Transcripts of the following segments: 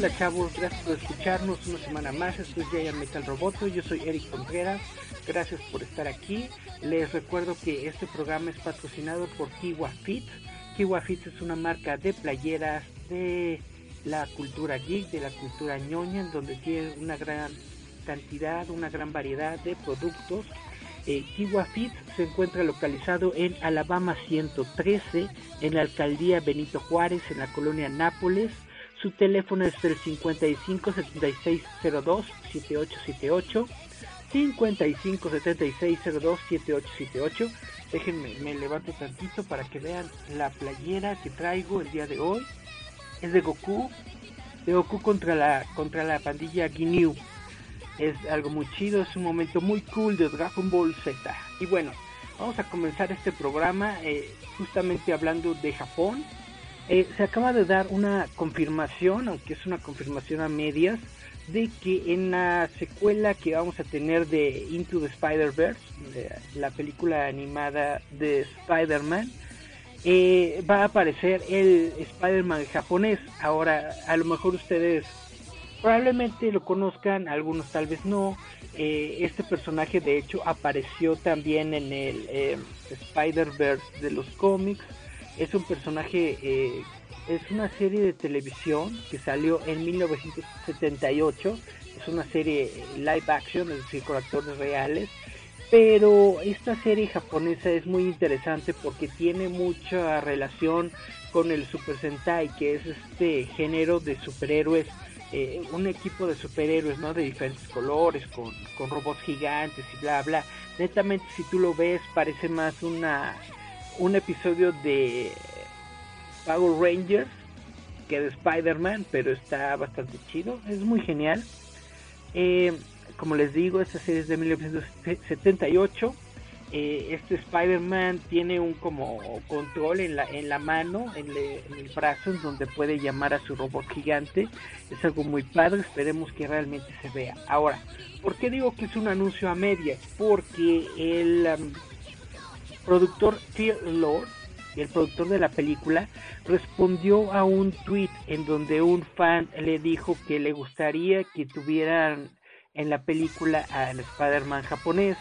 Hola chavos, gracias por escucharnos una semana más. Esto es Giant Metal Roboto. Yo soy Eric Contreras. Gracias por estar aquí. Les recuerdo que este programa es patrocinado por Kiwa Fit. Kiwa Fit es una marca de playeras de la cultura geek, de la cultura ñoña, en donde tiene una gran cantidad, una gran variedad de productos. Eh, Kiwa Fit se encuentra localizado en Alabama 113, en la alcaldía Benito Juárez, en la colonia Nápoles. Su teléfono es el 55 76 02 7878. 55 76 02 7878. Déjenme, me levanto tantito para que vean la playera que traigo el día de hoy. Es de Goku. De Goku contra la, contra la pandilla Ginyu. Es algo muy chido, es un momento muy cool de Dragon Ball Z. Y bueno, vamos a comenzar este programa eh, justamente hablando de Japón eh, se acaba de dar una confirmación, aunque es una confirmación a medias, de que en la secuela que vamos a tener de Into the Spider-Verse, la película animada de Spider-Man, eh, va a aparecer el Spider-Man japonés. Ahora, a lo mejor ustedes probablemente lo conozcan, algunos tal vez no. Eh, este personaje de hecho apareció también en el Spider-Verse de los cómics es un personaje, eh, es una serie de televisión que salió en 1978, es una serie live action, es decir, con actores reales, pero esta serie japonesa es muy interesante porque tiene mucha relación con el Super Sentai, que es este género de superhéroes, eh, un equipo de superhéroes, ¿no? De diferentes colores, con, con robots gigantes y bla, bla. Netamente, si tú lo ves, parece más una un episodio de Power Rangers que de Spider-Man, pero está bastante chido, es muy genial. Eh, como les digo, esta serie es de 1978. Eh, este Spider-Man tiene un como control en la, en la mano, en, el brazo, en donde puede llamar a su robot gigante. Es algo muy padre, esperemos que realmente se vea. Ahora, ¿por qué digo que es un anuncio a medias? Porque el... Um, productor Phil Lord, el productor de la película, respondió a un tweet en donde un fan le dijo que le gustaría que tuvieran en la película al Spider-Man japonés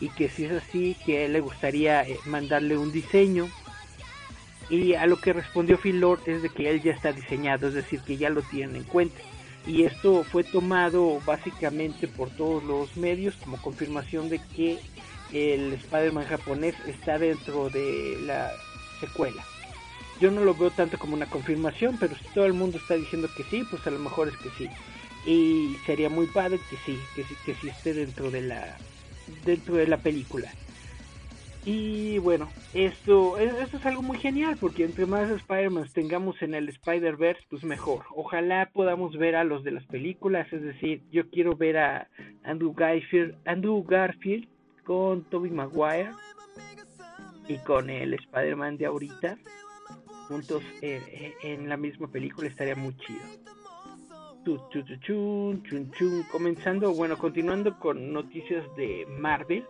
y que si es así, que él le gustaría eh, mandarle un diseño. Y a lo que respondió Phil Lord es de que él ya está diseñado, es decir, que ya lo tienen en cuenta. Y esto fue tomado básicamente por todos los medios como confirmación de que el Spider-Man japonés está dentro de la secuela. Yo no lo veo tanto como una confirmación, pero si todo el mundo está diciendo que sí, pues a lo mejor es que sí. Y sería muy padre que sí, que sí, esté dentro de la dentro de la película. Y bueno, esto, esto es algo muy genial porque entre más Spider-Man tengamos en el Spider-Verse, pues mejor. Ojalá podamos ver a los de las películas, es decir, yo quiero ver a Andrew Andrew Garfield con Toby Maguire y con el Spider-Man de ahorita juntos en la misma película estaría muy chido. Comenzando, bueno, continuando con noticias de Marvel.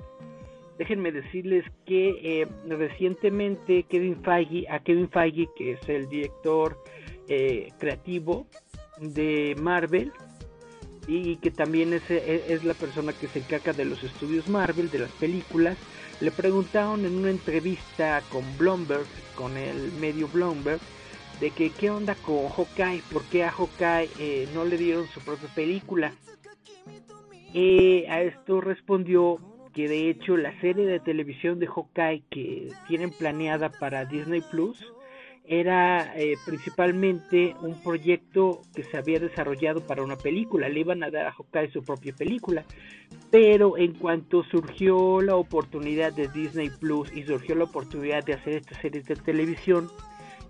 Déjenme decirles que eh, recientemente Kevin Feige, a Kevin Feige, que es el director eh, creativo de Marvel, y que también es, es, la persona que se encarga de los estudios Marvel, de las películas. Le preguntaron en una entrevista con Bloomberg, con el medio Bloomberg, de que qué onda con Hawkeye, por qué a Hawkeye eh, no le dieron su propia película. Eh, a esto respondió que de hecho la serie de televisión de Hawkeye que tienen planeada para Disney Plus era eh, principalmente un proyecto que se había desarrollado para una película, le iban a dar a Hawkeye su propia película, pero en cuanto surgió la oportunidad de Disney Plus y surgió la oportunidad de hacer esta serie de televisión,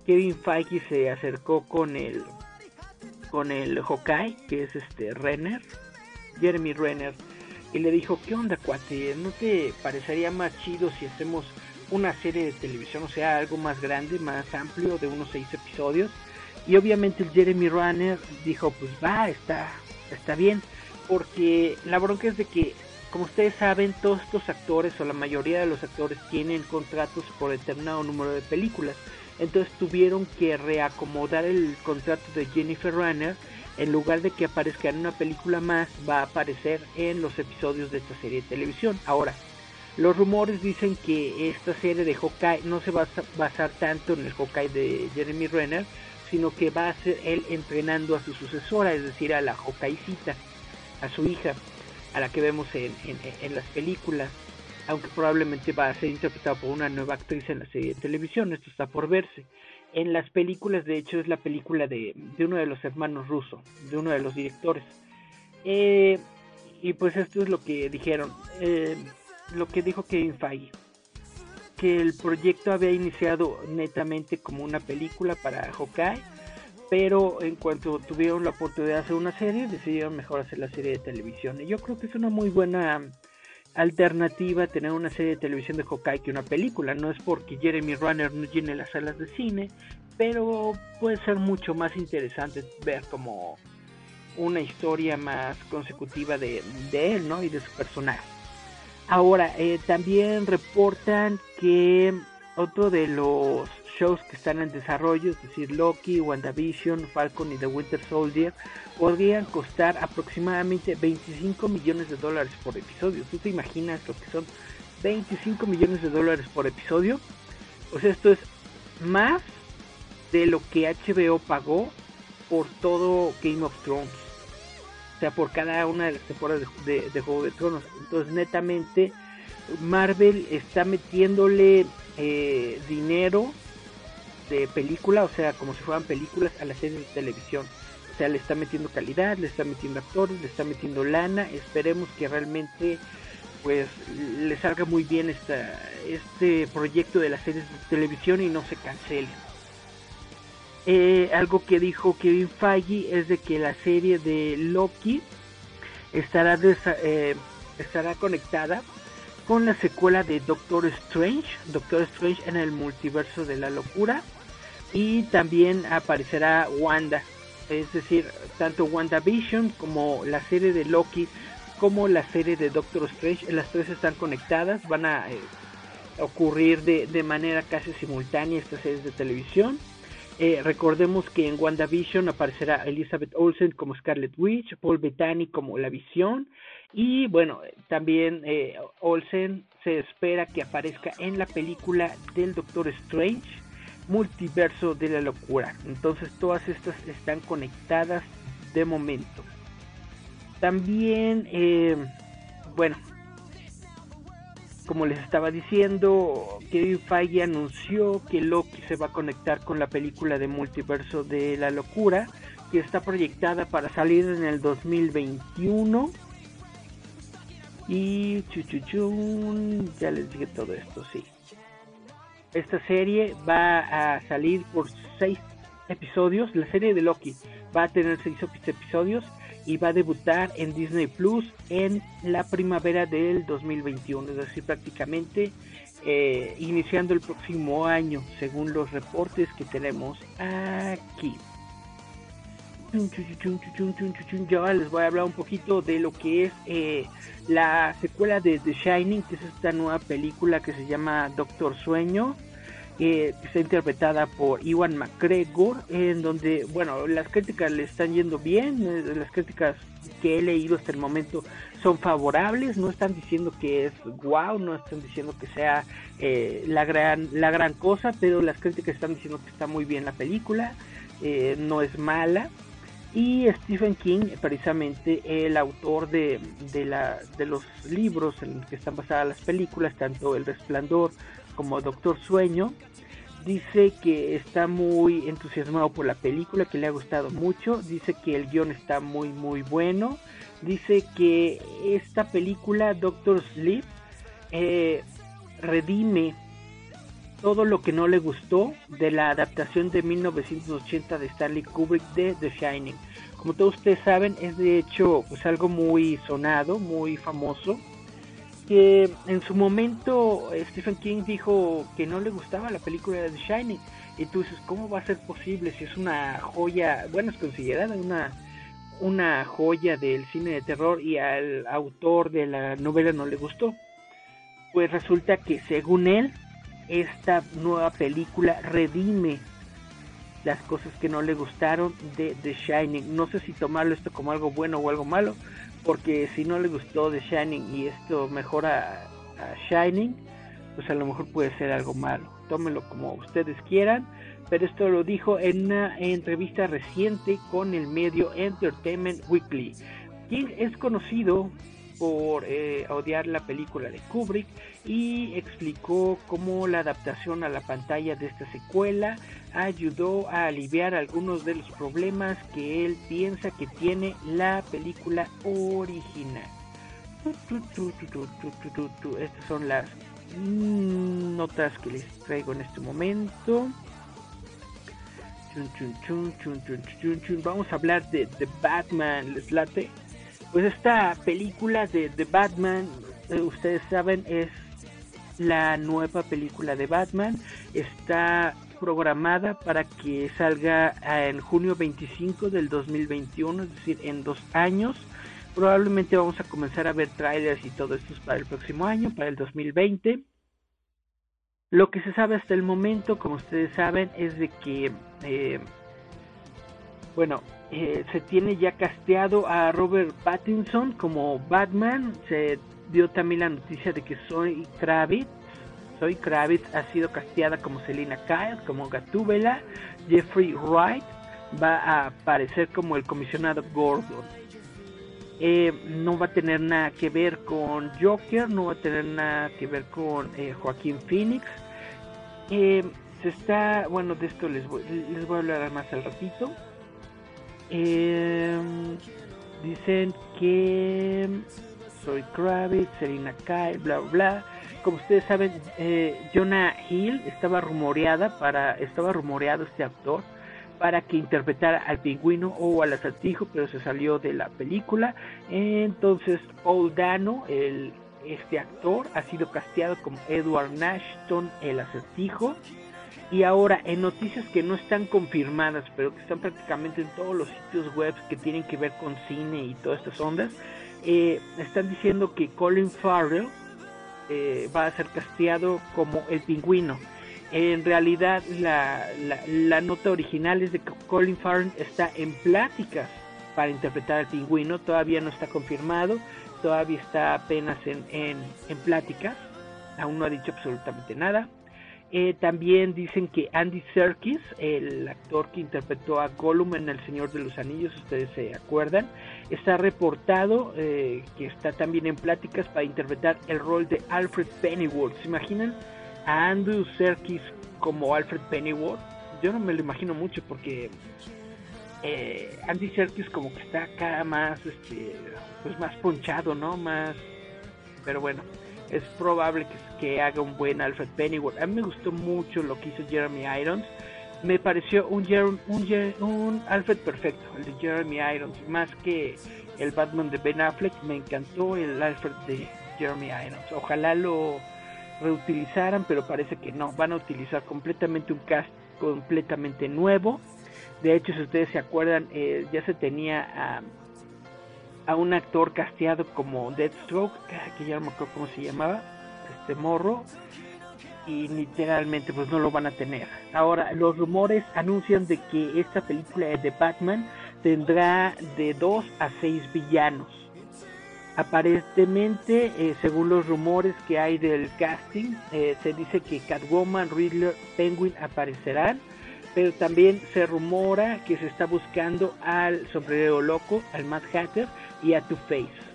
Kevin Feige se acercó con el con el Hawkeye, que es este Renner, Jeremy Renner, y le dijo, ¿qué onda, cuate? ¿No te parecería más chido si hacemos una serie de televisión, o sea, algo más grande, más amplio, de unos seis episodios? Y obviamente el Jeremy Renner dijo, pues va, está, está bien, porque la bronca es de que, como ustedes saben, todos estos actores, o la mayoría de los actores, tienen contratos por determinado número de películas. Entonces tuvieron que reacomodar el contrato de Jennifer Runner. En lugar de que aparezca en una película más, va a aparecer en los episodios de esta serie de televisión. Ahora, los rumores dicen que esta serie de Hawkeye no se va a basar tanto en el Hawkeye de Jeremy Renner, sino que va a ser él entrenando a su sucesora, es decir, a la Hawkeyecita, a su hija, a la que vemos en, en las películas aunque probablemente va a ser interpretado por una nueva actriz en la serie de televisión, esto está por verse. En las películas, de hecho, es la película de, uno de los hermanos rusos, de uno de los directores. Eh, y pues esto es lo que dijeron, eh, lo que dijo Kevin Feige, que el proyecto había iniciado netamente como una película para Hawkeye, pero en cuanto tuvieron la oportunidad de hacer una serie, decidieron mejor hacer la serie de televisión. Y yo creo que es una muy buena alternativa tener una serie de televisión de Hawkeye que una película. No es porque Jeremy Runner no llene las salas de cine, pero puede ser mucho más interesante ver como una historia más consecutiva de, él, ¿no? Y de su personaje. Ahora, eh, también reportan que otro de los shows que están en desarrollo, es decir, Loki, WandaVision, Falcon y The Winter Soldier, podrían costar aproximadamente 25 millones de dólares por episodio. ¿Tú te imaginas lo que son 25 millones de dólares por episodio? Pues esto es más de lo que HBO pagó por todo Game of Thrones. O sea, por cada una de las temporadas de Juego de Tronos. Entonces, netamente, Marvel está metiéndole eh, dinero de película, o sea, como si fueran películas a las series de televisión. O sea, le está metiendo calidad, le está metiendo actores, le está metiendo lana. Esperemos que realmente pues le salga muy bien esta, este proyecto de las series de televisión y no se cancele. Eh, algo que dijo Kevin Feige es de que la serie de Loki estará, eh, estará conectada con la secuela de Doctor Strange, Doctor Strange en el multiverso de la locura y también aparecerá Wanda, es decir, tanto WandaVision como la serie de Loki como la serie de Doctor Strange, las tres están conectadas, van a eh, ocurrir de, de, manera casi simultánea estas series de televisión. Eh, recordemos que en WandaVision aparecerá Elizabeth Olsen como Scarlet Witch, Paul Bettany como La Visión y bueno, también eh, Olsen se espera que aparezca en la película del Doctor Strange multiverso de la locura. Entonces todas estas están conectadas de momento. También, eh, bueno, como les estaba diciendo, Kevin Feige anunció que Loki se va a conectar con la película de multiverso de la locura, que está proyectada para salir en el 2021. Y chuchuchun, ya les dije todo esto, sí. Esta serie va a salir por seis episodios. La serie de Loki va a tener seis episodios y va a debutar en Disney Plus en la primavera del 2021, es decir, prácticamente eh, iniciando el próximo año, según los reportes que tenemos aquí. Ya les voy a hablar un poquito de lo que es eh, la secuela de The Shining, que es esta nueva película que se llama Doctor Sueño, que está interpretada por Iwan McGregor, en donde, bueno, las críticas le están yendo bien, eh, las críticas que he leído hasta el momento son favorables, no están diciendo que es wow, no están diciendo que sea eh, la gran la gran cosa, pero las críticas están diciendo que está muy bien la película, no es mala Y Stephen King, precisamente el autor de, de, la, de los libros en los que están basadas las películas, tanto El Resplandor como Doctor Sueño, dice que está muy entusiasmado por la película, que le ha gustado mucho, dice que el guion está muy muy bueno, dice que esta película Doctor Sleep eh, redime todo lo que no le gustó de la adaptación de 1980 de Stanley Kubrick de The Shining. Como todos ustedes saben, es de hecho pues algo muy sonado, muy famoso, que en su momento Stephen King dijo que no le gustaba la película de The Shining. Entonces, ¿cómo va a ser posible si es una joya, bueno, es considerada una una joya del cine de terror y al autor de la novela no le gustó? Pues resulta que según él esta nueva película redime las cosas que no le gustaron de The Shining. No sé si tomarlo esto como algo bueno o algo malo, porque si no le gustó The Shining y esto mejora a, Shining, pues a lo mejor puede ser algo malo. Tómenlo como ustedes quieran, pero esto lo dijo en una entrevista reciente con el medio Entertainment Weekly. King es conocido por eh, odiar la película de Kubrick y explicó cómo la adaptación a la pantalla de esta secuela ayudó a aliviar algunos de los problemas que él piensa que tiene la película original. Estas son las notas que les traigo en este momento. Vamos a hablar de The Batman, ¿les late? Pues esta película de The Batman, eh, ustedes saben, es la nueva película de Batman. Está programada para que salga en junio 25 del 2021, es decir, en dos años. Probablemente vamos a comenzar a ver trailers y todo esto para el próximo año, para el 2020. Lo que se sabe hasta el momento, como ustedes saben, es de que, eh, bueno, eh, se tiene ya casteado a Robert Pattinson como Batman. Se dio también la noticia de que Zoe Kravitz, Zoe Kravitz ha sido casteada como Selina Kyle, como Gatúbela. Jeffrey Wright va a aparecer como el comisionado Gordon. Eh, no va a tener nada que ver con Joker, no va a tener nada que ver con eh, Joaquín Phoenix. se está, bueno, de esto les voy, les voy a hablar más al ratito. Em, dicen que soy Kravitz, Serena Kyle, bla bla. Como ustedes saben, eh, Jonah Hill estaba rumoreada para, estaba rumoreado este actor para que interpretara al pingüino o al acertijo, pero se salió de la película. Entonces Paul Dano, el, este actor, ha sido casteado como Edward Nashton, el acertijo. Y ahora, en noticias que no están confirmadas, pero que están prácticamente en todos los sitios web que tienen que ver con cine y todas estas ondas, eh, están diciendo que Colin Farrell eh, va a ser casteado como el pingüino. En realidad, la, la, nota original es de que Colin Farrell está en pláticas para interpretar al pingüino, todavía no está confirmado, todavía está apenas en, en, en pláticas, aún no ha dicho absolutamente nada. Eh, también dicen que Andy Serkis, el actor que interpretó a Gollum en El Señor de los Anillos, ustedes se acuerdan, está reportado eh, que está también en pláticas para interpretar el rol de Alfred Pennyworth. ¿Se imaginan a Andy Serkis como Alfred Pennyworth? Yo no me lo imagino mucho porque eh, Andy Serkis como que está acá más, este, pues más ponchado, ¿no? Más, pero bueno es probable que, haga un buen Alfred Pennyworth. A mí me gustó mucho lo que hizo Jeremy Irons. Me pareció un, un, un Alfred perfecto, el de Jeremy Irons, más que el Batman de Ben Affleck. Me encantó el Alfred de Jeremy Irons. Ojalá lo reutilizaran, pero parece que no. Van a utilizar completamente un cast completamente nuevo. De hecho, si ustedes se acuerdan, eh, ya se tenía a a un actor casteado como Deathstroke, que ya no me acuerdo cómo se llamaba, este morro, y literalmente pues no lo van a tener. Ahora, los rumores anuncian de que esta película de Batman tendrá de 2 a 6 villanos. Aparentemente, eh, según los rumores que hay del casting, eh, se dice que Catwoman, Riddler, Penguin aparecerán, pero también se rumora que se está buscando al sombrero loco, al Mad Hatter y a Two-Face.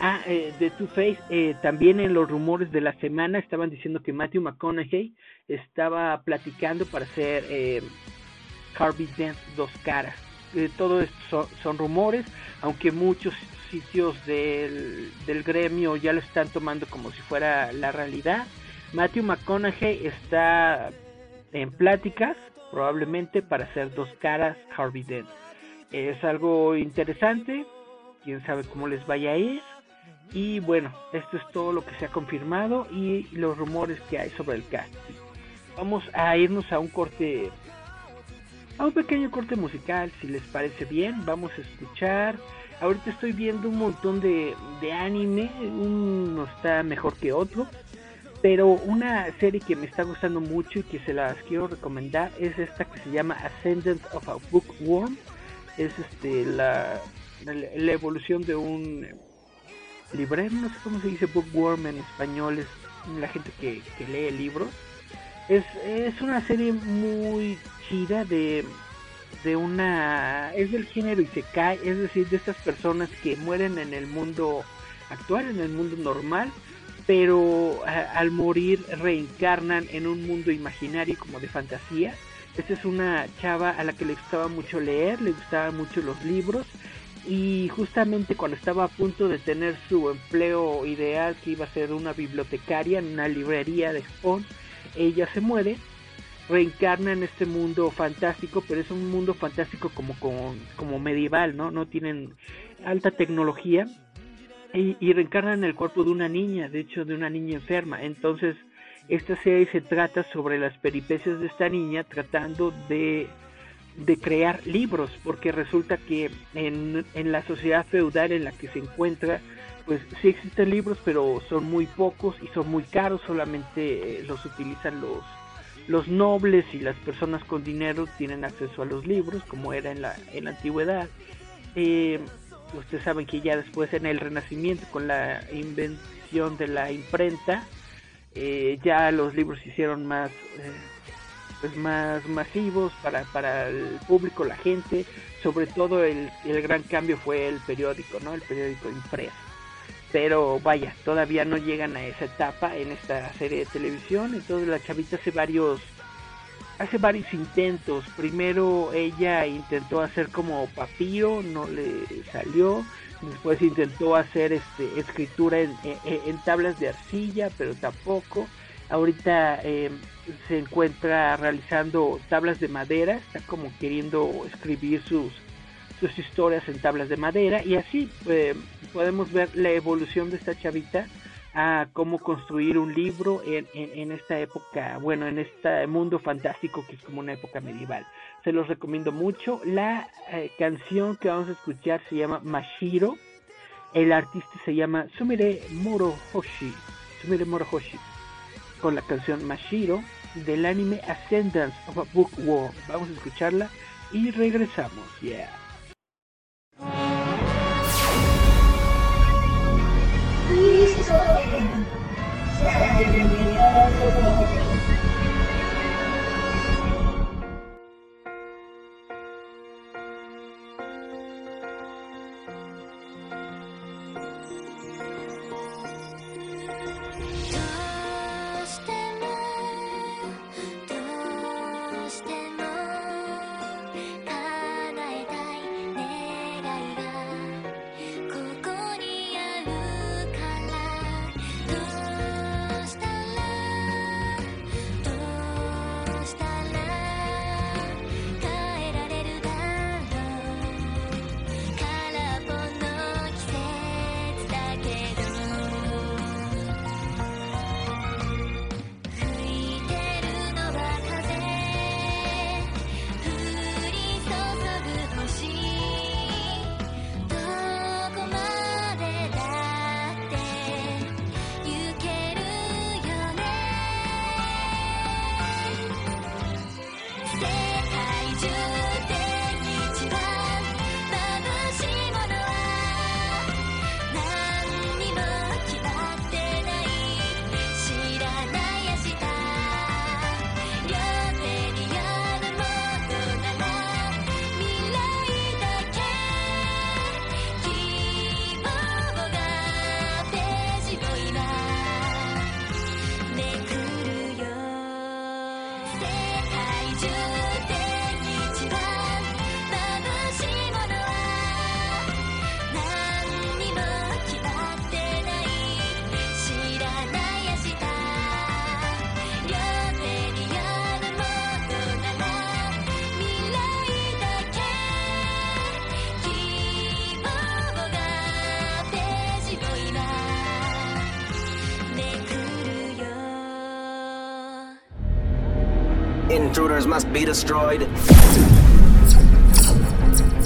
Ah, eh, de Two-Face, eh, también en los rumores de la semana estaban diciendo que Matthew McConaughey estaba platicando para hacer eh, Harvey Dent dos caras. Todo esto son, rumores, aunque muchos sitios del, del gremio ya lo están tomando como si fuera la realidad. Matthew McConaughey está en pláticas probablemente para hacer dos caras Harvey Dent. Es algo interesante, quién sabe cómo les vaya a ir. Y bueno, esto es todo lo que se ha confirmado y los rumores que hay sobre el cast. Vamos a irnos a un corte, a un pequeño corte musical, si les parece bien. Vamos a escuchar. Ahorita estoy viendo un montón de, de anime, uno está mejor que otro. Pero una serie que me está gustando mucho y que se las quiero recomendar es esta que se llama Ascendant of a Bookworm. Es este la, la, evolución de un librero, no sé cómo se dice bookworm en español, es la gente que, lee libros. Es, es una serie muy chida de, de una... es del género y se cae, es decir, de estas personas que mueren en el mundo actual, en el mundo normal pero al morir reencarnan en un mundo imaginario como de fantasía. Esta es una chava a la que le gustaba mucho leer, le gustaban mucho los libros y justamente cuando estaba a punto de tener su empleo ideal, que iba a ser una bibliotecaria en una librería de Spawn, ella se muere, reencarna en este mundo fantástico, pero es un mundo fantástico como, como, medieval, ¿no? No tienen alta tecnología, y, reencarnan en el cuerpo de una niña, de hecho de una niña enferma. Entonces, esta serie se trata sobre las peripecias de esta niña tratando de, de crear libros, porque resulta que en, en, la sociedad feudal en la que se encuentra, pues sí existen libros, pero son muy pocos y son muy caros, solamente eh, los utilizan los, los nobles y las personas con dinero tienen acceso a los libros, como era en la, en la antigüedad. Eh, ustedes saben que ya después en el Renacimiento con la invención de la imprenta eh, ya los libros se hicieron más eh, pues más masivos para, para el público la gente sobre todo el, el gran cambio fue el periódico no el periódico impreso pero vaya todavía no llegan a esa etapa en esta serie de televisión entonces la chavita hace varios hace varios intentos. Primero ella intentó hacer como papiro, no le salió. Después intentó hacer este, escritura en, tablas de arcilla, pero tampoco. Ahorita em, se encuentra realizando tablas de madera, está como queriendo escribir sus, sus historias en tablas de madera y así em, podemos ver la evolución de esta chavita a cómo construir un libro en, en, esta época, bueno, en este mundo fantástico que es como una época medieval. Se los recomiendo mucho. La eh, canción que vamos a escuchar se llama Mashiro. El artista se llama Sumire Morohoshi. Sumire Morohoshi. Con la canción Mashiro del anime Ascendance of a Bookworm. Vamos a escucharla y regresamos. Yeah. Intruders must be destroyed.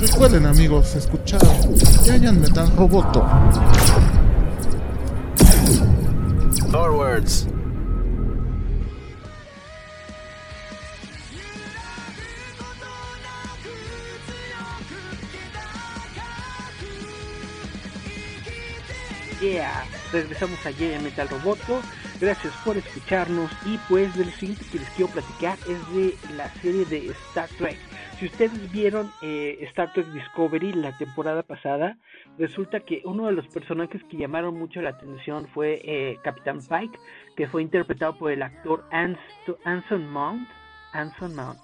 Recuerden amigos, escuchar Giant Metal Roboto. Forwards. Yeah, regresamos a Yeah Metal Roboto. Gracias por escucharnos. Y pues del siguiente que les quiero platicar es de la serie de Star Trek. Si ustedes vieron eh, Star Trek Discovery la temporada pasada, resulta que uno de los personajes que llamaron mucho la atención fue eh, Capitán Pike, que fue interpretado por el actor Anson Mount. Anson Mount.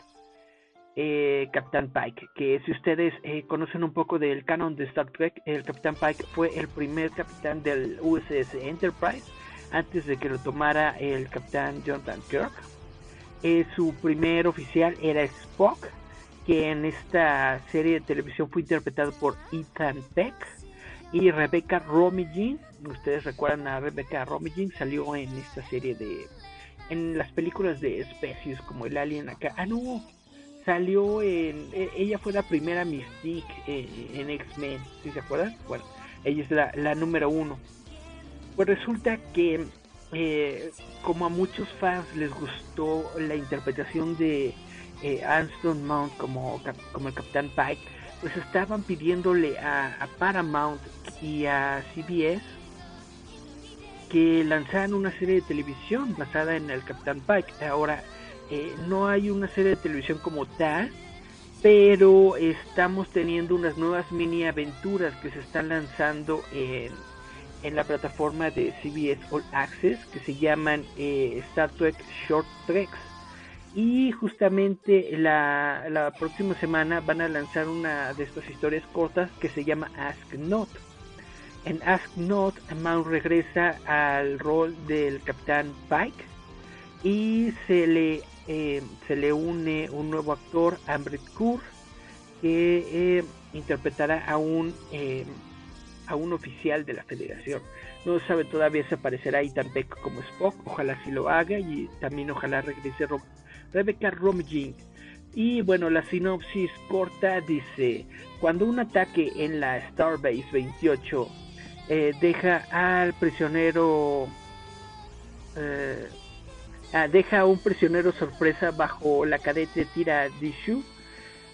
Eh, Capitán Pike, que si ustedes eh, conocen un poco del canon de Star Trek, el Capitán Pike fue el primer capitán del USS Enterprise antes de que lo tomara el Capitán Jonathan Kirk. Eh, su primer oficial era Spock, que en esta serie de televisión fue interpretado por Ethan Peck y Rebecca Romijn. Ustedes recuerdan a Rebecca Romijn, salió en esta serie de en las películas de especies como el Alien acá. Ah, no, salió en. E, ella fue la primera Mystique en, X-Men, ¿sí se acuerdan? Bueno, ella es la, la número uno. Pues resulta que, eh, como a muchos fans les gustó la interpretación de eh, Anston Mount como, como el Capitán Pike, pues estaban pidiéndole a, a Paramount y a CBS que lanzaran una serie de televisión basada en el Capitán Pike. Ahora, eh, no hay una serie de televisión como tal, pero estamos teniendo unas nuevas mini aventuras que se están lanzando en, en la plataforma de CBS All Access que se llaman eh, Star Trek Short Treks. Y justamente la, la próxima semana van a lanzar una de estas historias cortas que se llama Ask Not. En Ask Not, Mount regresa al rol del Capitán Pike y se le eh, se le une un nuevo actor, Ambrit Kaur, que eh, interpretará a un, a un oficial de la federación. No sabe todavía si aparecerá Ethan Peck como Spock, ojalá si lo haga y también ojalá regrese Rebecca Romijn. Y bueno, la sinopsis corta dice, cuando un ataque en la Starbase 28 deja al prisionero Ah, deja a un prisionero sorpresa bajo la cadete Tira Dishu.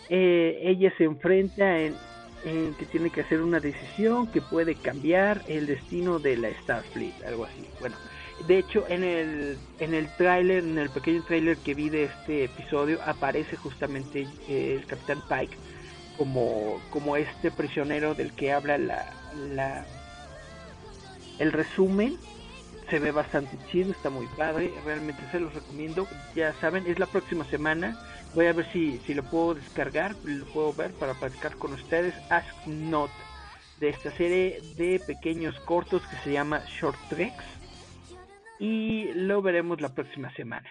Eh, ella se enfrenta en, que tiene que hacer una decisión que puede cambiar el destino de la Starfleet, algo así. Bueno, de hecho en el en el tráiler, en el pequeño tráiler que vi de este episodio aparece justamente eh, el Capitán Pike como como este prisionero del que habla la, la el resumen se ve bastante chido, está muy padre, realmente se los recomiendo, ya saben, es la próxima semana, voy a ver si, si lo puedo descargar, lo puedo ver para practicar con ustedes, Ask Not, de esta serie de pequeños cortos que se llama Short Treks, y lo veremos la próxima semana.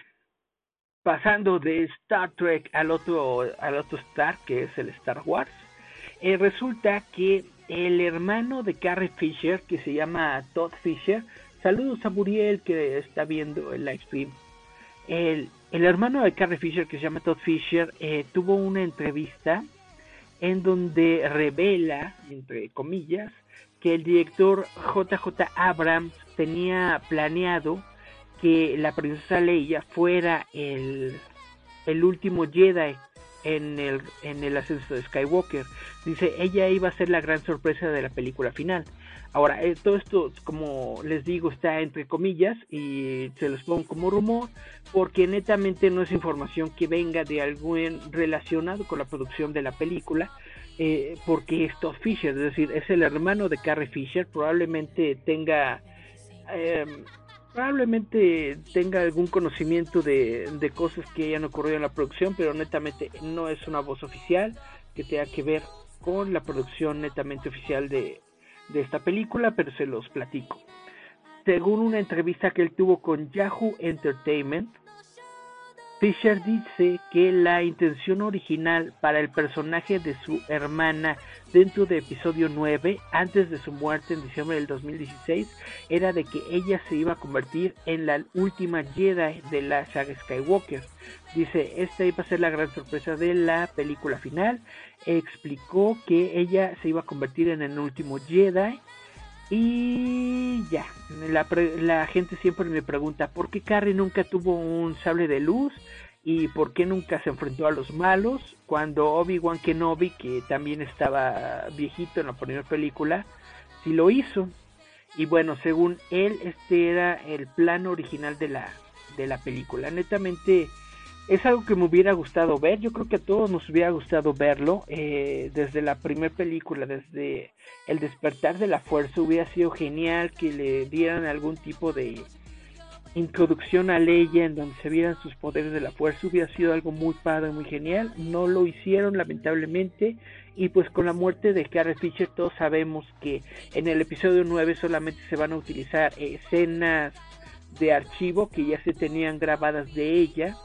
Pasando de Star Trek al otro, al otro Star, que es el Star Wars, eh, resulta que el hermano de Carrie Fisher, que se llama Todd Fisher, Saludos a Muriel que está viendo el live stream. El, hermano de Carrie Fisher, que se llama Todd Fisher, eh, tuvo una entrevista en donde revela, entre comillas, que el director JJ Abrams tenía planeado que la princesa Leia fuera el, el último Jedi en el, en el ascenso de Skywalker. Dice, ella iba a ser la gran sorpresa de la película final. Ahora, eh, todo esto, como les digo, está entre comillas y se los pongo como rumor, porque netamente no es información que venga de algún relacionado con la producción de la película, eh, porque es Fisher, es decir, es el hermano de Carrie Fisher, probablemente tenga... Em, probablemente tenga algún conocimiento de cosas que hayan ocurrido en la producción, pero netamente no es una voz oficial que tenga que ver con la producción netamente oficial de, de esta película, pero se los platico. Según una entrevista que él tuvo con Yahoo Entertainment, Fisher dice que la intención original para el personaje de su hermana dentro de episodio 9, antes de su muerte en diciembre del 2016, era de que ella se iba a convertir en la última Jedi de la saga Skywalker. Dice, esta iba a ser la gran sorpresa de la película final. Explicó que ella se iba a convertir en el último Jedi. Y ya, la, la, gente siempre me pregunta por qué Carrie nunca tuvo un sable de luz y por qué nunca se enfrentó a los malos cuando Obi-Wan Kenobi, que también estaba viejito en la primera película, sí lo hizo. Y bueno, según él, este era el plan original de la, de la película. Netamente es algo que me hubiera gustado ver. Yo creo que a todos nos hubiera gustado verlo eh, desde la primera película, desde el despertar de la fuerza. Hubiera sido genial que le dieran algún tipo de introducción a Leia en donde se vieran sus poderes de la fuerza hubiera sido algo muy padre, muy genial. No lo hicieron lamentablemente y pues con la muerte de Carrie Fisher todos sabemos que en el episodio 9 solamente se van a utilizar escenas de archivo que ya se tenían grabadas de ella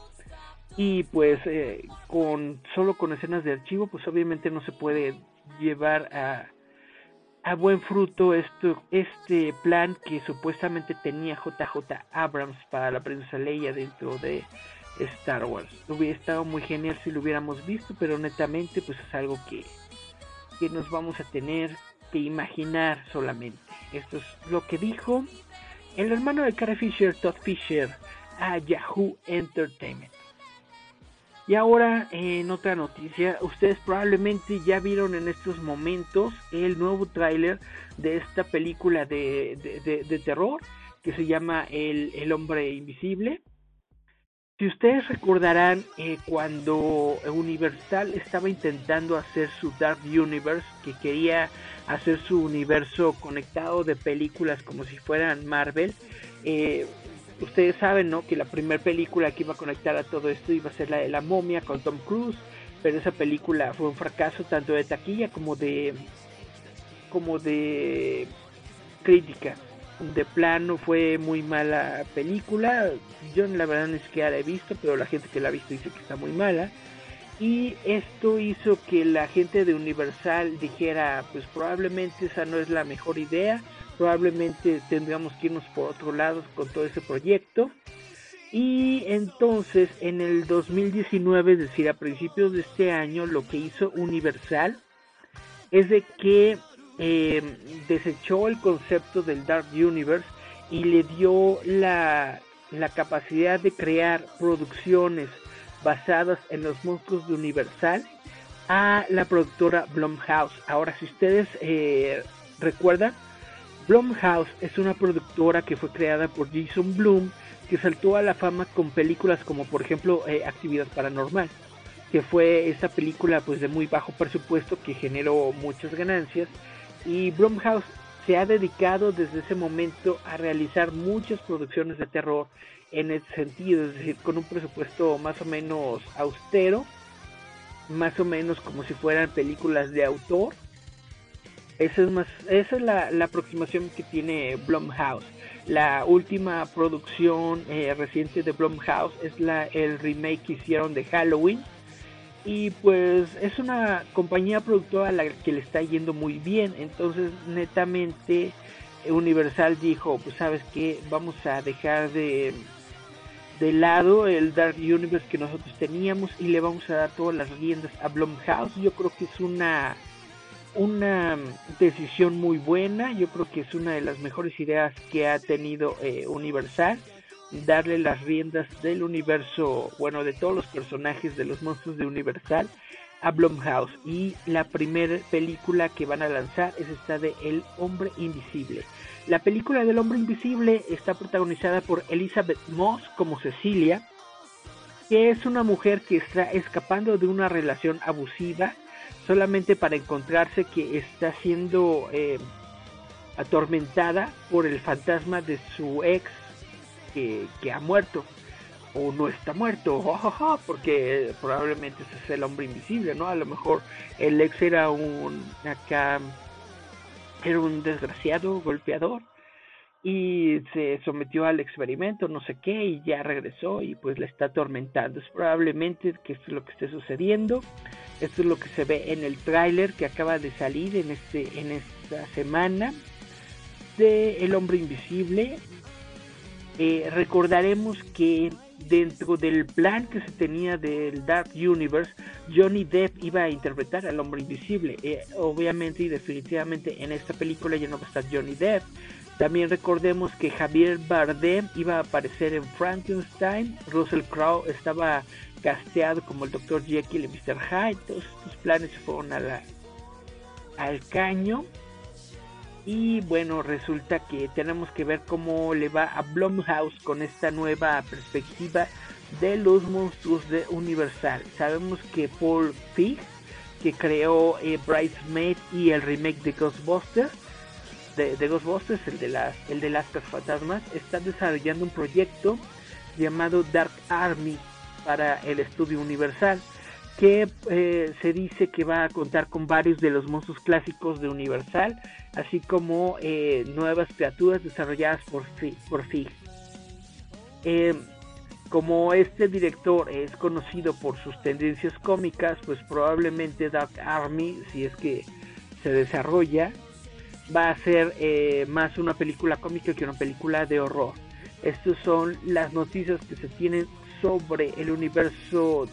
y pues eh, con solo con escenas de archivo pues obviamente no se puede llevar a a buen fruto esto, este plan que supuestamente tenía JJ Abrams para la princesa Leia dentro de Star Wars. Hubiera estado muy genial si lo hubiéramos visto, pero netamente pues es algo que, que nos vamos a tener que imaginar solamente. Esto es lo que dijo el hermano de Carrie Fisher, Todd Fisher, a Yahoo Entertainment. Y ahora en otra noticia, ustedes probablemente ya vieron en estos momentos el nuevo tráiler de esta película de, de, terror que se llama el, el, Hombre Invisible. Si ustedes recordarán eh, cuando Universal estaba intentando hacer su Dark Universe, que quería hacer su universo conectado de películas como si fueran Marvel, eh, ustedes saben, ¿no? Que la primera película que iba a conectar a todo esto iba a ser la de la momia con Tom Cruise, pero esa película fue un fracaso tanto de taquilla como de como de crítica. De plano fue muy mala película. Yo la verdad es que la he visto, pero la gente que la ha visto dice que está muy mala. Y esto hizo que la gente de Universal dijera, pues probablemente esa no es la mejor idea probablemente tendríamos que irnos por otro lado con todo ese proyecto. Y entonces en el 2019, es decir, a principios de este año, lo que hizo Universal es de que em, desechó el concepto del Dark Universe y le dio la, la capacidad de crear producciones basadas en los monstruos de Universal a la productora Blumhouse. Ahora, si ustedes eh, recuerdan, Blumhouse es una productora que fue creada por Jason Blum, que saltó a la fama con películas como por ejemplo eh, Actividad Paranormal, que fue esa película pues de muy bajo presupuesto que generó muchas ganancias. Y Blumhouse se ha dedicado desde ese momento a realizar muchas producciones de terror en ese sentido, es decir, con un presupuesto más o menos austero, más o menos como si fueran películas de autor esa es, más, esa es la, aproximación que tiene Blumhouse. La última producción eh, reciente de Blumhouse es la, el remake que hicieron de Halloween. Y pues es una compañía productora a la que le está yendo muy bien. Entonces netamente Universal dijo, pues sabes que vamos a dejar de, de lado el Dark Universe que nosotros teníamos y le vamos a dar todas las riendas a Blumhouse. Yo creo que es una una decisión muy buena, yo creo que es una de las mejores ideas que ha tenido eh, Universal, darle las riendas del universo, bueno, de todos los personajes de los monstruos de Universal a Blumhouse y la primera película que van a lanzar es esta de El Hombre Invisible. La película del Hombre Invisible está protagonizada por Elizabeth Moss como Cecilia, que es una mujer que está escapando de una relación abusiva solamente para encontrarse que está siendo eh, atormentada por el fantasma de su ex que, ha muerto o no está muerto, porque probablemente ese es el hombre invisible, ¿no? A lo mejor el ex era un acá era un desgraciado golpeador y se sometió al experimento, no sé qué, y ya regresó y pues la está atormentando. Es probablemente que es lo que esté sucediendo. Esto es lo que se ve en el tráiler que acaba de salir en este en esta semana de El Hombre Invisible. Eh, recordaremos que dentro del plan que se tenía del Dark Universe, Johnny Depp iba a interpretar al hombre invisible. Eh, obviamente y definitivamente en esta película ya no va a estar Johnny Depp. También recordemos que Javier Bardem iba a aparecer en Frankenstein, Russell Crowe estaba casteado como el Dr. Jekyll y Mr. Hyde, todos estos planes se fueron a la, al caño. Y bueno, resulta que tenemos que ver cómo le va a Blumhouse con esta nueva perspectiva de los monstruos de Universal. Sabemos que Paul Feig, que creó eh, Bridesmaid y el remake de Ghostbusters, de, Ghostbusters, el de las, el de las fantasmas, está desarrollando un proyecto llamado Dark Army para el estudio Universal que eh, se dice que va a contar con varios de los monstruos clásicos de Universal, así como eh, nuevas criaturas desarrolladas por, por Fig. Eh, como este director es conocido por sus tendencias cómicas, pues probablemente Dark Army, si es que se desarrolla, va a ser más una película cómica que una película de horror. Estas son las noticias que se tienen sobre el universo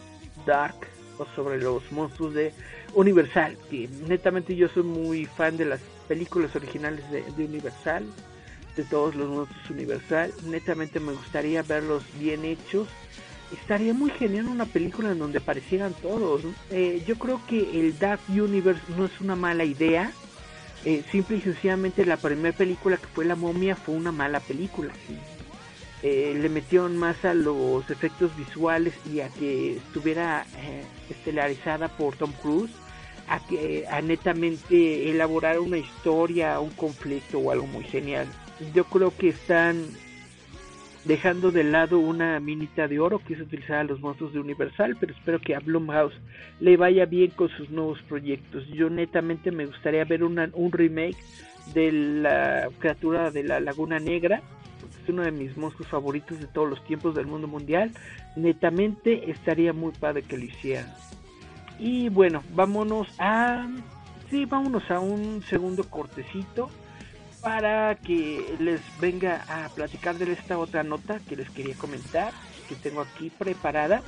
Dark sobre los monstruos de Universal, que netamente yo soy muy fan de las películas originales de, Universal, de todos los monstruos Universal, netamente me gustaría verlos bien hechos. Estaría muy genial una película en donde aparecieran todos. Eh, yo creo que el Dark Universe no es una mala idea. Eh, simple y sencillamente la primera película que fue La momia fue una mala película. Eh, le metieron más a los efectos visuales y a que estuviera eh, estelarizada por Tom Cruise, a que a netamente elaborar una historia, un conflicto o algo muy genial. Yo creo que están dejando de lado una minita de oro que es utilizada a los monstruos de Universal, pero espero que a Blumhouse le vaya bien con sus nuevos proyectos. Yo netamente me gustaría ver una, un remake de la criatura de la Laguna Negra uno de mis monstruos favoritos de todos los tiempos del mundo mundial. Netamente estaría muy padre que lo hicieran. Y bueno, vámonos a... Sí, vámonos a un segundo cortecito para que les venga a platicar de esta otra nota que les quería comentar, que tengo aquí preparada.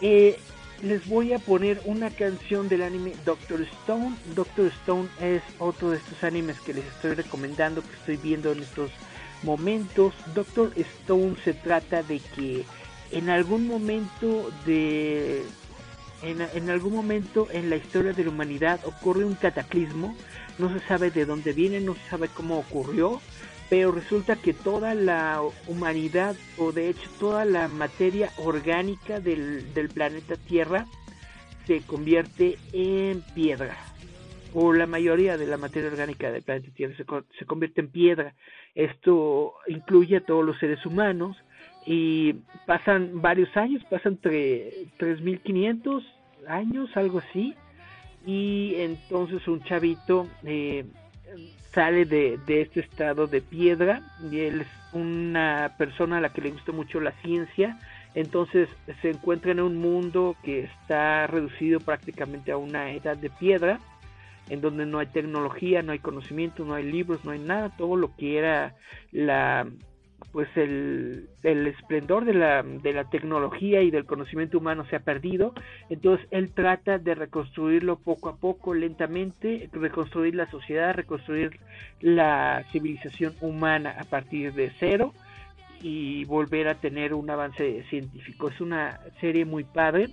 Eh, les voy a poner una canción del anime Doctor Stone. Doctor Stone es otro de estos animes que les estoy recomendando, que estoy viendo en estos momentos. Doctor Stone se trata de que en algún momento de en, algún momento en la historia de la humanidad ocurre un cataclismo, no se sabe de dónde viene, no se sabe cómo ocurrió, pero resulta que toda la humanidad, o de hecho toda la materia orgánica del, del planeta Tierra, se convierte en piedra, o la mayoría de la materia orgánica del planeta Tierra se, se convierte en piedra. Esto incluye a todos los seres humanos y pasan varios años, pasan entre 3.500 años, algo así, y entonces un chavito eh, sale de, de, este estado de piedra y él es una persona a la que le gusta mucho la ciencia, entonces se encuentra en un mundo que está reducido prácticamente a una edad de piedra en donde no hay tecnología, no hay conocimiento, no hay libros, no hay nada, todo lo que era la pues el, el esplendor de la, de la tecnología y del conocimiento humano se ha perdido, entonces él trata de reconstruirlo poco a poco, lentamente, reconstruir la sociedad, reconstruir la civilización humana a partir de cero y volver a tener un avance científico. Es una serie muy padre,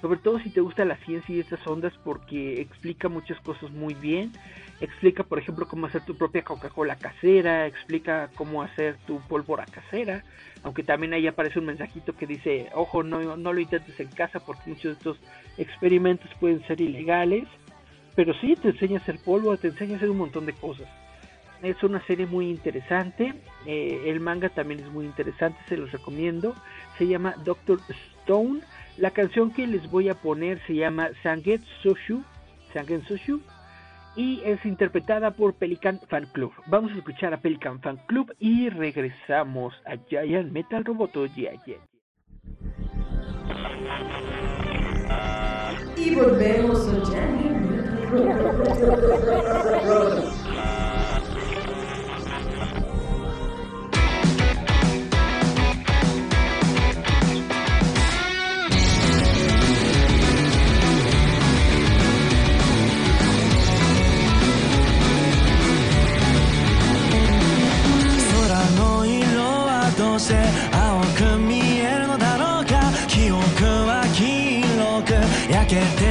sobre todo si te gusta la ciencia y estas ondas porque explica muchas cosas muy bien. Explica, por ejemplo, cómo hacer tu propia Coca-Cola casera, explica cómo hacer tu pólvora casera, aunque también ahí aparece un mensajito que dice, ojo, no, no lo intentes en casa porque muchos de estos experimentos pueden ser ilegales, pero sí te enseña a hacer pólvora, te enseña a hacer un montón de cosas. Es una serie muy interesante, eh, el manga también es muy interesante, se los recomiendo, se llama Doctor Stone la canción que les voy a poner se llama Sanget Soshu, Sanget Soshu y es interpretada por Pelican Fan Club. Vamos a escuchar a Pelican Fan Club y regresamos a Giant Metal Roboto Giant. Y volvemos a Giant Metal Roboto.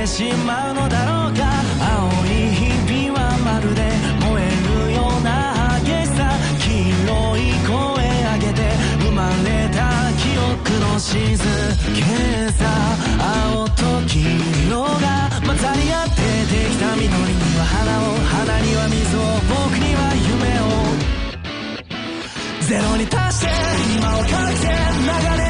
しまうのだろうか。青い日々はまるで燃えるような激しさ。黄色い声上げて生まれた記憶の静けさ。青と黄色が混ざり合ってできた緑には花を。花には水を僕には夢を。ゼロに達して今をかけて流れ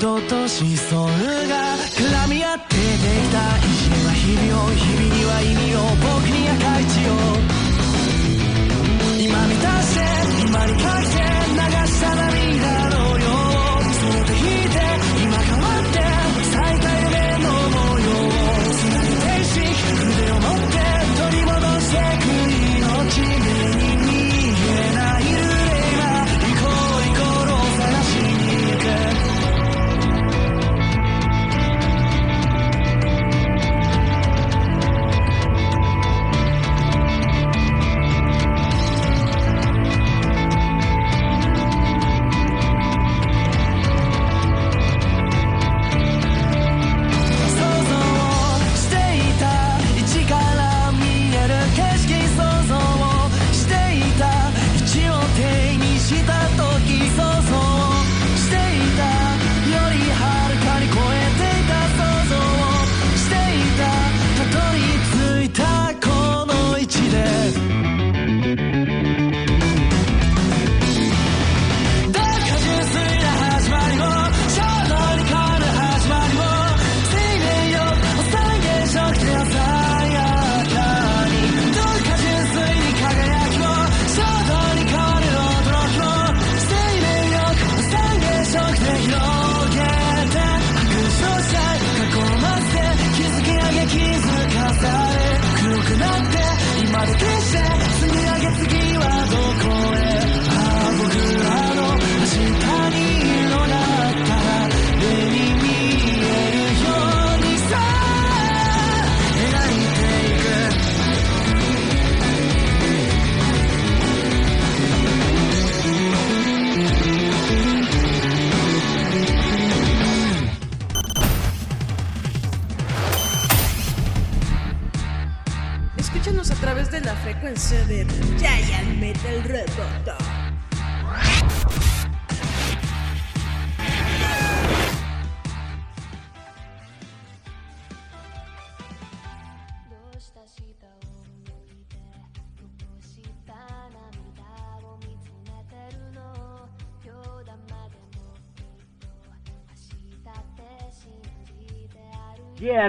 人としそうが絡み合ってできた意地は日々を日々には意味を僕に赤い血を今満たして今に書いて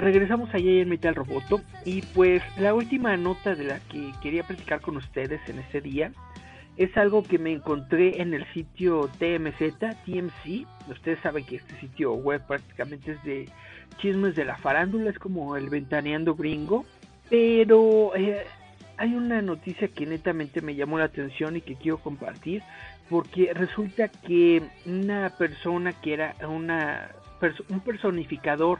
regresamos allá en Metal Roboto y pues la última nota de la que quería platicar con ustedes en este día es algo que me encontré en el sitio TMZ, TMC. Ustedes saben que este sitio web prácticamente es de chismes de la farándula, es como el ventaneando gringo. Pero eh, hay una noticia que netamente me llamó la atención y que quiero compartir porque resulta que una persona que era una un personificador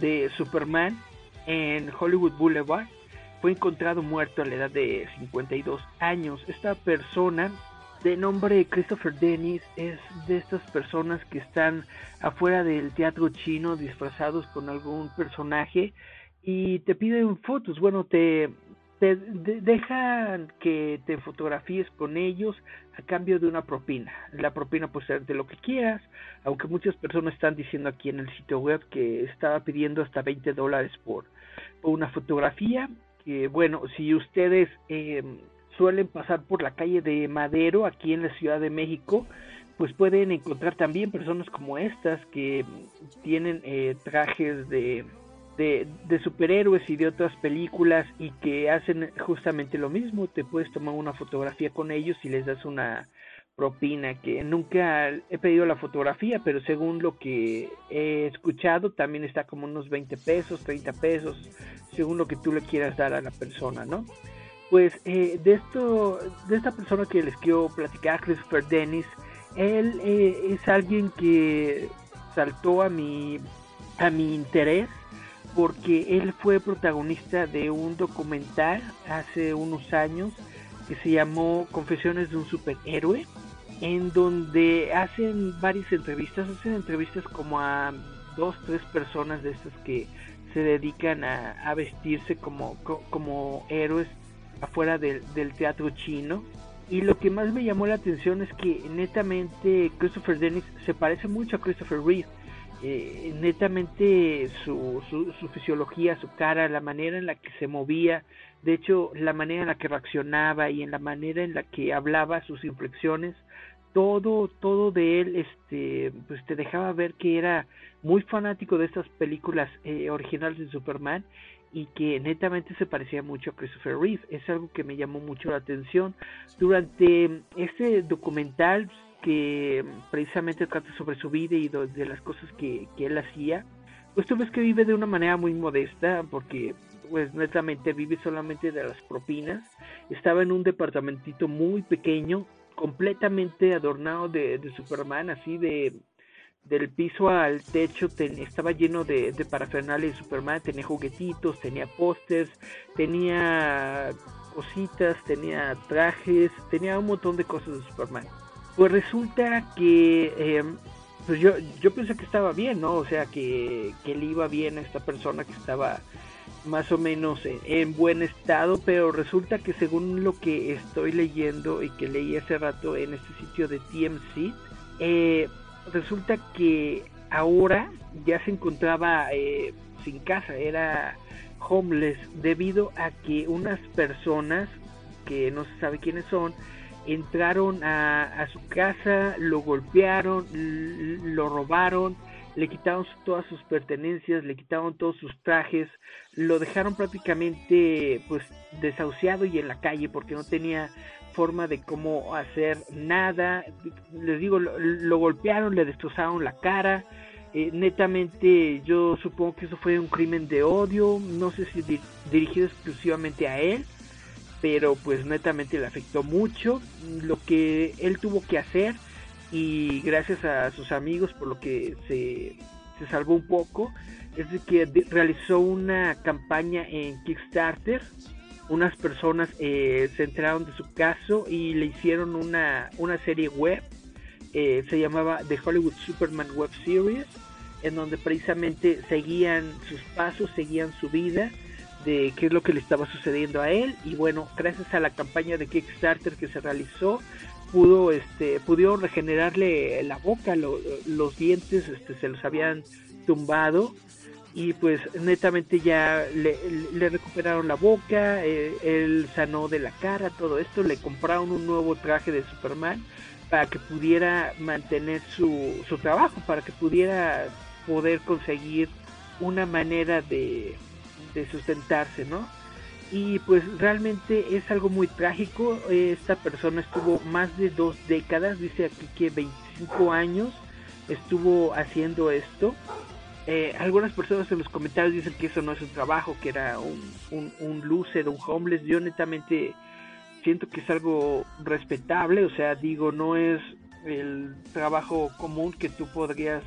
de Superman en Hollywood Boulevard fue encontrado muerto a la edad de 52 años. Esta persona de nombre Christopher Dennis es de estas personas que están afuera del teatro chino disfrazados con algún personaje y te piden fotos, bueno, te, te de- dejan que te fotografíes con ellos a cambio de una propina. La propina puede ser de lo que quieras, aunque muchas personas están diciendo aquí en el sitio web que estaba pidiendo hasta 20 dólares por, por una fotografía. Que bueno, si ustedes eh, suelen pasar por la calle de Madero aquí en la Ciudad de México, pues pueden encontrar también personas como estas que tienen eh, trajes de, de, superhéroes y de otras películas y que hacen justamente lo mismo. Te puedes tomar una fotografía con ellos y les das una propina que nunca he pedido la fotografía, pero según lo que he escuchado también está como unos 20 pesos, 30 pesos, según lo que tú le quieras dar a la persona, ¿no? Pues eh, de esto, de esta persona que les quiero platicar, Christopher Dennis, él eh, es alguien que saltó a mi, a mi interés porque él fue protagonista de un documental hace unos años que se llamó Confesiones de un superhéroe, en donde hacen varias entrevistas, hacen entrevistas como a dos, tres personas de estas que se dedican a, vestirse como, co- como héroes afuera del, del teatro chino. Y lo que más me llamó la atención es que netamente Christopher Dennis se parece mucho a Christopher Reeve. Eh, netamente su, su, su fisiología, su cara, la manera en la que se movía, de hecho la manera en la que reaccionaba y en la manera en la que hablaba, sus inflexiones, todo, todo de él, este, pues te dejaba ver que era muy fanático de estas películas eh, originales de Superman y que netamente se parecía mucho a Christopher Reeve. Es algo que me llamó mucho la atención. Durante este documental que precisamente trata sobre su vida y de las cosas que, que él hacía, pues tú ves que vive de una manera muy modesta porque pues netamente vive solamente de las propinas. Estaba en un departamentito muy pequeño, completamente adornado de, de Superman, así de del piso al techo estaba lleno de, de parafernalia de Superman, tenía juguetitos, tenía pósters, tenía cositas, tenía trajes, tenía un montón de cosas de Superman. Pues resulta que eh, pues yo, yo pensé que estaba bien, ¿no? O sea, que, que le iba bien a esta persona que estaba más o menos en, en buen estado, pero resulta que según lo que estoy leyendo y que leí hace rato en este sitio de TMC, eh, resulta que ahora ya se encontraba eh, sin casa, era homeless debido a que unas personas que no se sabe quiénes son entraron a, su casa, lo golpearon, lo robaron, le quitaron todas sus pertenencias, le quitaron todos sus trajes, lo dejaron prácticamente pues desahuciado y en la calle porque no tenía forma de cómo hacer nada. Les digo, lo, lo golpearon, le destrozaron la cara. Eh, netamente yo supongo que eso fue un crimen de odio, no sé si di- dirigido exclusivamente a él, pero pues netamente le afectó mucho lo que él tuvo que hacer y gracias a sus amigos por lo que se, se salvó un poco. Es de que realizó una campaña en Kickstarter. Unas personas eh, se enteraron de su caso y le hicieron una, una serie web eh, se llamaba The Hollywood Superman Web Series en donde precisamente seguían sus pasos seguían su vida de qué es lo que le estaba sucediendo a él. Y bueno gracias a la campaña de Kickstarter que se realizó pudo este pudieron regenerarle la boca lo- los dientes este se los habían tumbado. Y pues netamente ya le, recuperaron la boca eh, él sanó de la cara todo esto. Le compraron un nuevo traje de Superman para que pudiera mantener su, su trabajo para que pudiera poder conseguir una manera de, de sustentarse, ¿no? Y pues realmente es algo muy trágico. Esta persona estuvo más de dos décadas, dice aquí que 25 años estuvo haciendo esto. Eh, algunas personas en los comentarios dicen que eso no es un trabajo, que era un, un, un un homeless. Yo netamente siento que es algo respetable, o sea, digo, no es el trabajo común que tú podrías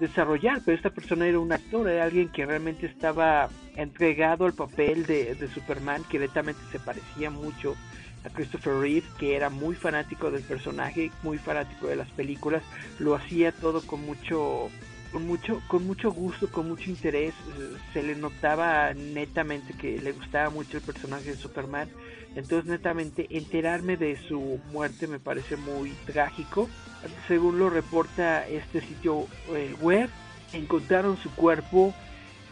desarrollar, pero esta persona era un actor, era alguien que realmente estaba entregado al papel de, de Superman, que netamente se parecía mucho a Christopher Reeve, que era muy fanático del personaje, muy fanático de las películas, lo hacía todo con mucho con mucho, con mucho gusto, con mucho interés. eh, Se le notaba netamente que le gustaba mucho el personaje de Superman. Entonces, netamente, enterarme de su muerte me parece muy trágico. Según lo reporta este sitio eh, web, encontraron su cuerpo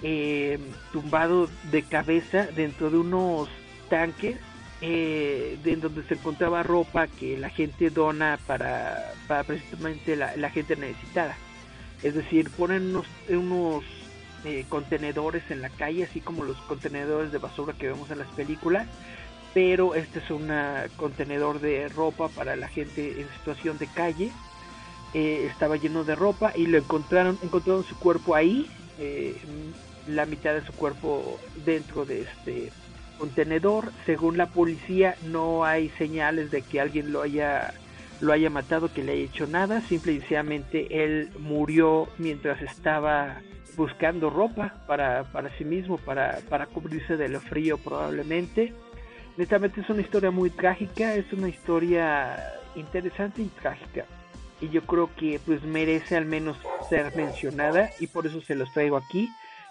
eh, tumbado de cabeza dentro de unos tanques eh, en donde se encontraba ropa que la gente dona para, para precisamente la gente necesitada. Es decir, ponen unos, eh, contenedores en la calle, así como los contenedores de basura que vemos en las películas, pero este es un contenedor de ropa para la gente en situación de calle. Eh, estaba lleno de ropa y lo encontraron, encontraron su cuerpo ahí, eh, la mitad de su cuerpo dentro de este contenedor. Según la policía, no hay señales de que alguien lo haya lo haya matado, que le haya hecho nada. Simple y sencillamente él murió mientras estaba buscando ropa para, para sí mismo, para, para cubrirse de lo frío probablemente. Netamente es una historia muy trágica, es una historia interesante y trágica. Y yo creo que pues merece al menos ser mencionada y por eso se los traigo aquí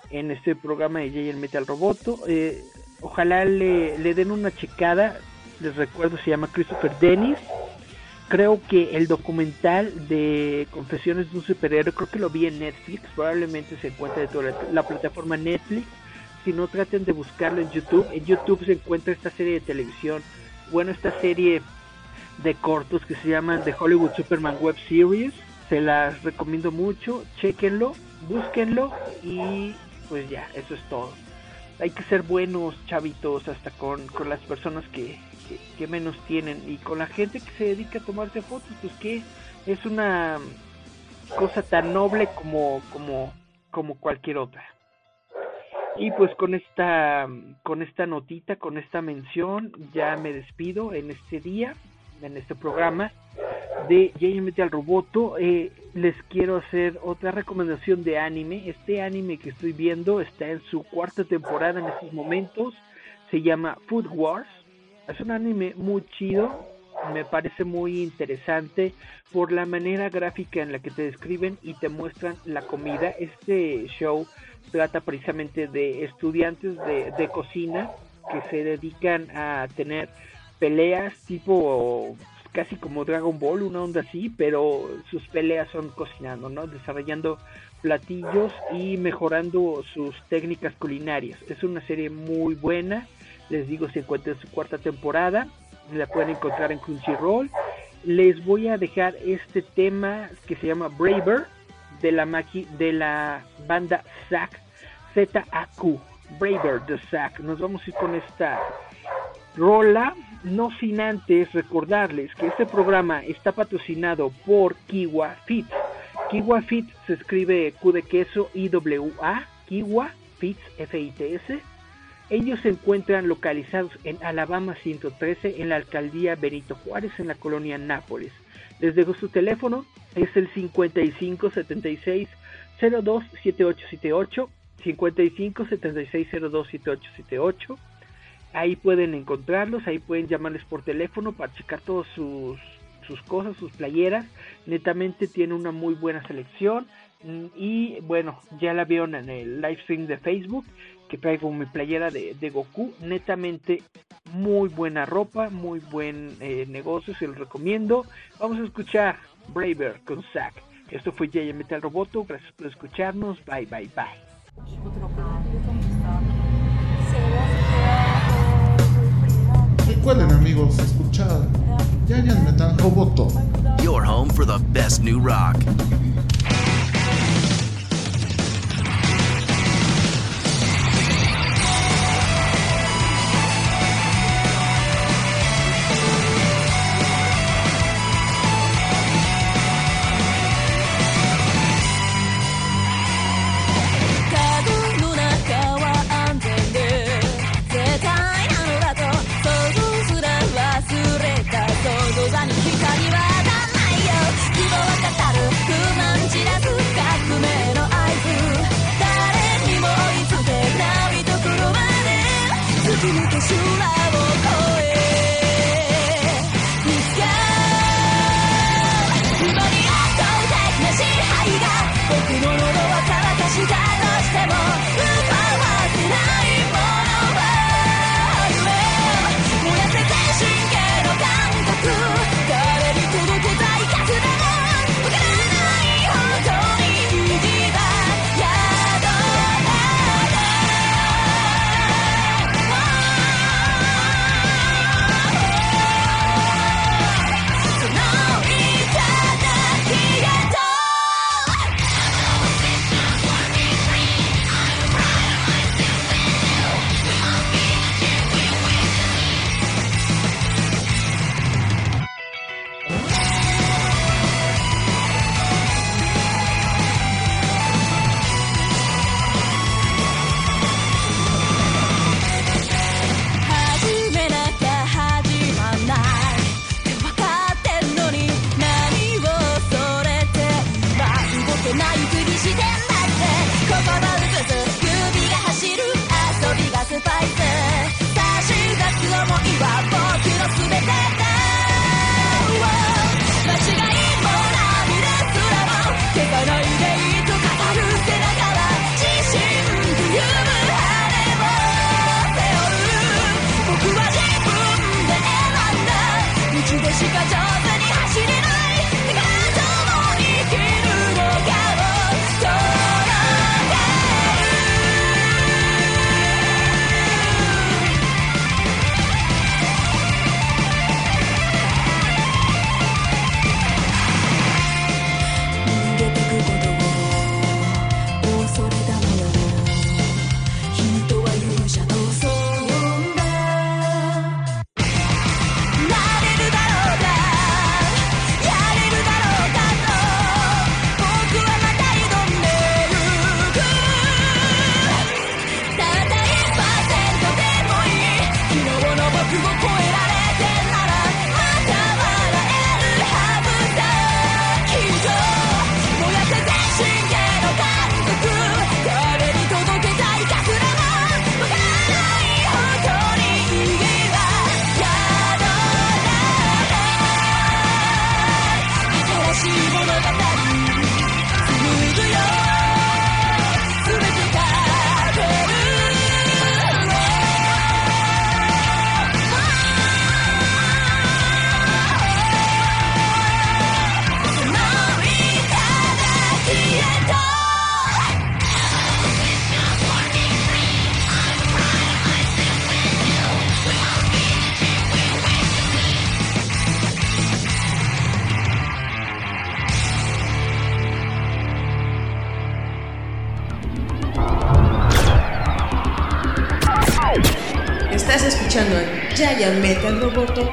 en este programa de el Metal Roboto. Eh, ojalá le, le den una checada. Les recuerdo, se llama Christopher Dennis. Creo que el documental de Confesiones de un superhéroe, creo que lo vi en Netflix. Probablemente se encuentra de toda la, la plataforma Netflix. Si no, traten de buscarlo en YouTube. En YouTube se encuentra esta serie de televisión. Bueno, esta serie de cortos que se llaman The Hollywood Superman Web Series. Se las recomiendo mucho. Chequenlo, búsquenlo y pues ya, eso es todo. Hay que ser buenos, chavitos, hasta con, con las personas que, que, menos tienen y con la gente que se dedica a tomarse fotos, pues que es una cosa tan noble como, como, como cualquier otra. Y pues con esta, con esta notita, con esta mención, ya me despido en este día, en este programa de JMT al Roboto. Eh, les quiero hacer otra recomendación de anime. Este anime que estoy viendo está en su cuarta temporada en estos momentos. Se llama Food Wars. Es un anime muy chido. Me parece muy interesante por la manera gráfica en la que te describen y te muestran la comida. Este show trata precisamente de estudiantes de, cocina que se dedican a tener peleas tipo casi como Dragon Ball, una onda así, pero sus peleas son cocinando, ¿no? Desarrollando platillos y mejorando sus técnicas culinarias. Es una serie muy buena, les digo, se encuentra en su cuarta temporada, la pueden encontrar en Crunchyroll. Les voy a dejar este tema que se llama Braver de la maqui de la banda Zack ZAQ, Braver de Zack. Nos vamos a ir con esta rola, no sin antes recordarles que este programa está patrocinado por Kiwa Fit. Kiwa Fit se escribe Q de queso IWA, Kiwa Fits F-I-T-S. Ellos se encuentran localizados en Alabama 113 en la alcaldía Benito Juárez en la colonia Nápoles. Les dejo su teléfono, es el 5576 027878 55 76 027878 ahí pueden encontrarlos, ahí pueden llamarles por teléfono para checar todas sus, sus cosas, sus playeras. Netamente tiene una muy buena selección. Y bueno, ya la vieron en el live stream de Facebook, que traigo mi playera de, de Goku. Netamente muy buena ropa, muy buen eh, negocio, se los recomiendo. Vamos a escuchar Braver con Zack. Esto fue Jay Metal Roboto, gracias por escucharnos, bye bye bye. Recuerden amigos, escuchar Giant Metal Roboto. Your home for the best new rock.「a Giant Metal Roboto.